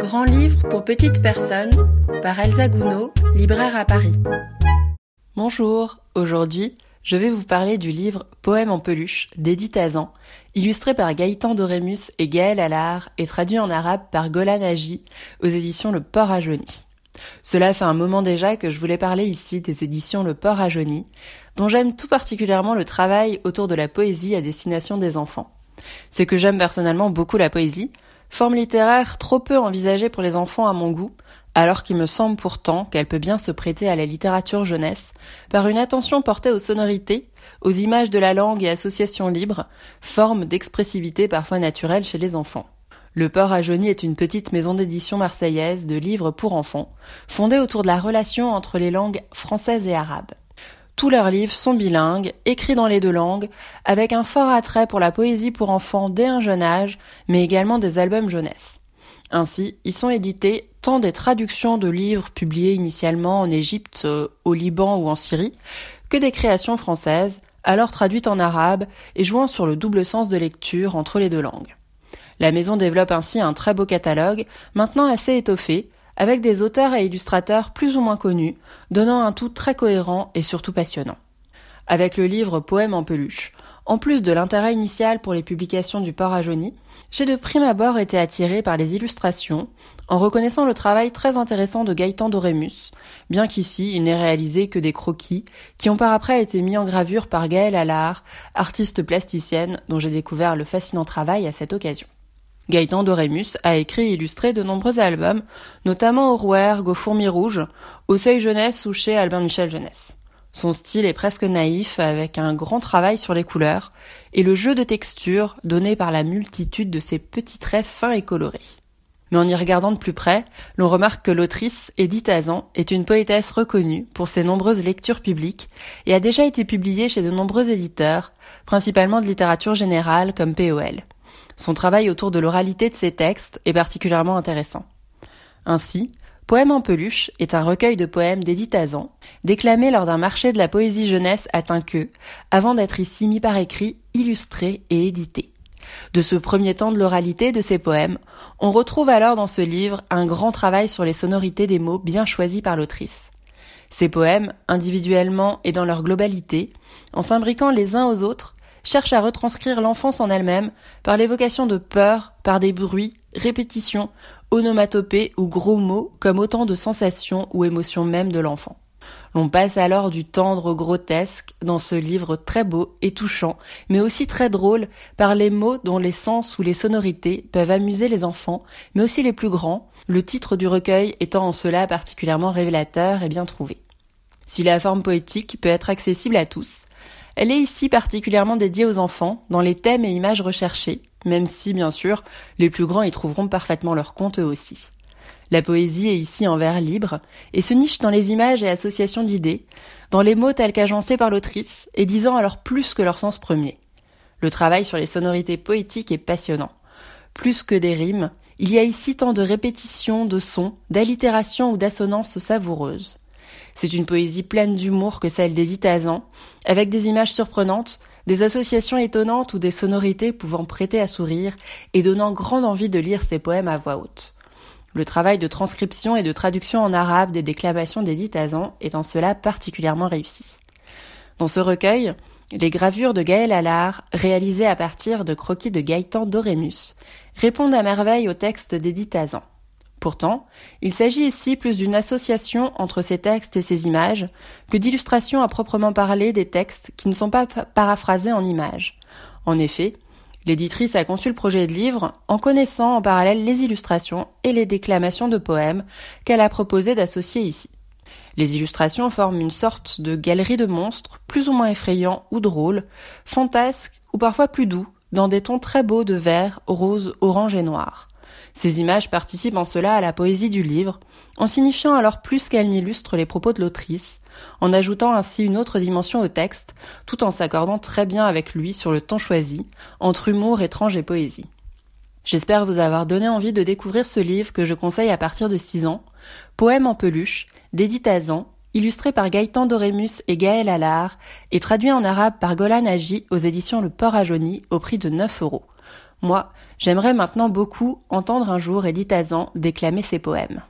Grand livre pour petites personnes par Elsa Gounod, libraire à Paris. Bonjour, aujourd'hui je vais vous parler du livre Poème en peluche d'Edith Azan, illustré par Gaëtan Dorémus et Gaël Allard et traduit en arabe par Golan Agi aux éditions Le Port à Jauny. Cela fait un moment déjà que je voulais parler ici des éditions Le Port à Jauny, dont j'aime tout particulièrement le travail autour de la poésie à destination des enfants. C'est que j'aime personnellement beaucoup la poésie, forme littéraire trop peu envisagée pour les enfants à mon goût, alors qu'il me semble pourtant qu'elle peut bien se prêter à la littérature jeunesse, par une attention portée aux sonorités, aux images de la langue et associations libres, forme d'expressivité parfois naturelle chez les enfants. Le Port à Jauny est une petite maison d'édition marseillaise de livres pour enfants, fondée autour de la relation entre les langues françaises et arabes. Tous leurs livres sont bilingues, écrits dans les deux langues, avec un fort attrait pour la poésie pour enfants dès un jeune âge, mais également des albums jeunesse. Ainsi, ils sont édités tant des traductions de livres publiés initialement en Égypte, euh, au Liban ou en Syrie, que des créations françaises, alors traduites en arabe et jouant sur le double sens de lecture entre les deux langues. La maison développe ainsi un très beau catalogue, maintenant assez étoffé, avec des auteurs et illustrateurs plus ou moins connus, donnant un tout très cohérent et surtout passionnant. Avec le livre Poème en peluche, en plus de l'intérêt initial pour les publications du port à j'ai de prime abord été attiré par les illustrations, en reconnaissant le travail très intéressant de Gaëtan Dorémus, bien qu'ici il n'ait réalisé que des croquis, qui ont par après été mis en gravure par Gaëlle Allard, artiste plasticienne dont j'ai découvert le fascinant travail à cette occasion. Gaëtan Dorémus a écrit et illustré de nombreux albums, notamment au Rouergue, au Fourmi Rouge, au Seuil Jeunesse ou chez Albin Michel Jeunesse. Son style est presque naïf, avec un grand travail sur les couleurs, et le jeu de texture donné par la multitude de ses petits traits fins et colorés. Mais en y regardant de plus près, l'on remarque que l'autrice, Edith Azan, est une poétesse reconnue pour ses nombreuses lectures publiques et a déjà été publiée chez de nombreux éditeurs, principalement de littérature générale comme POL. Son travail autour de l'oralité de ses textes est particulièrement intéressant. Ainsi, Poème en peluche est un recueil de poèmes d'Edith Azan, déclamé lors d'un marché de la poésie jeunesse à Tinqueux, avant d'être ici mis par écrit, illustré et édité. De ce premier temps de l'oralité de ces poèmes, on retrouve alors dans ce livre un grand travail sur les sonorités des mots bien choisis par l'autrice. Ces poèmes, individuellement et dans leur globalité, en s'imbriquant les uns aux autres, cherche à retranscrire l'enfance en elle-même par l'évocation de peur, par des bruits, répétitions, onomatopées ou gros mots comme autant de sensations ou émotions même de l'enfant. L'on passe alors du tendre au grotesque dans ce livre très beau et touchant, mais aussi très drôle par les mots dont les sens ou les sonorités peuvent amuser les enfants, mais aussi les plus grands, le titre du recueil étant en cela particulièrement révélateur et bien trouvé. Si la forme poétique peut être accessible à tous, elle est ici particulièrement dédiée aux enfants, dans les thèmes et images recherchés, même si, bien sûr, les plus grands y trouveront parfaitement leur compte eux aussi. La poésie est ici en vers libre, et se niche dans les images et associations d'idées, dans les mots tels qu'agencés par l'autrice, et disant alors plus que leur sens premier. Le travail sur les sonorités poétiques est passionnant. Plus que des rimes, il y a ici tant de répétitions, de sons, d'allitérations ou d'assonances savoureuses. C'est une poésie pleine d'humour que celle d'Edith Azan, avec des images surprenantes, des associations étonnantes ou des sonorités pouvant prêter à sourire et donnant grande envie de lire ses poèmes à voix haute. Le travail de transcription et de traduction en arabe des déclamations d'Edith Azan est en cela particulièrement réussi. Dans ce recueil, les gravures de Gaël Allard, réalisées à partir de croquis de Gaëtan Dorémus, répondent à merveille au texte d'Edith Azan. Pourtant, il s'agit ici plus d'une association entre ces textes et ces images que d'illustrations à proprement parler des textes qui ne sont pas paraphrasés en images. En effet, l'éditrice a conçu le projet de livre en connaissant en parallèle les illustrations et les déclamations de poèmes qu'elle a proposé d'associer ici. Les illustrations forment une sorte de galerie de monstres, plus ou moins effrayants ou drôles, fantasques ou parfois plus doux, dans des tons très beaux de vert, rose, orange et noir. Ces images participent en cela à la poésie du livre, en signifiant alors plus qu'elles n'illustrent les propos de l'autrice, en ajoutant ainsi une autre dimension au texte, tout en s'accordant très bien avec lui sur le ton choisi, entre humour étrange et poésie. J'espère vous avoir donné envie de découvrir ce livre que je conseille à partir de 6 ans, Poème en peluche, d'Edith Azan, illustré par Gaëtan Dorémus et Gaël Allard, et traduit en arabe par Golan Agi aux éditions Le Port à au prix de 9 euros. Moi, j'aimerais maintenant beaucoup entendre un jour Edith Azan déclamer ses poèmes.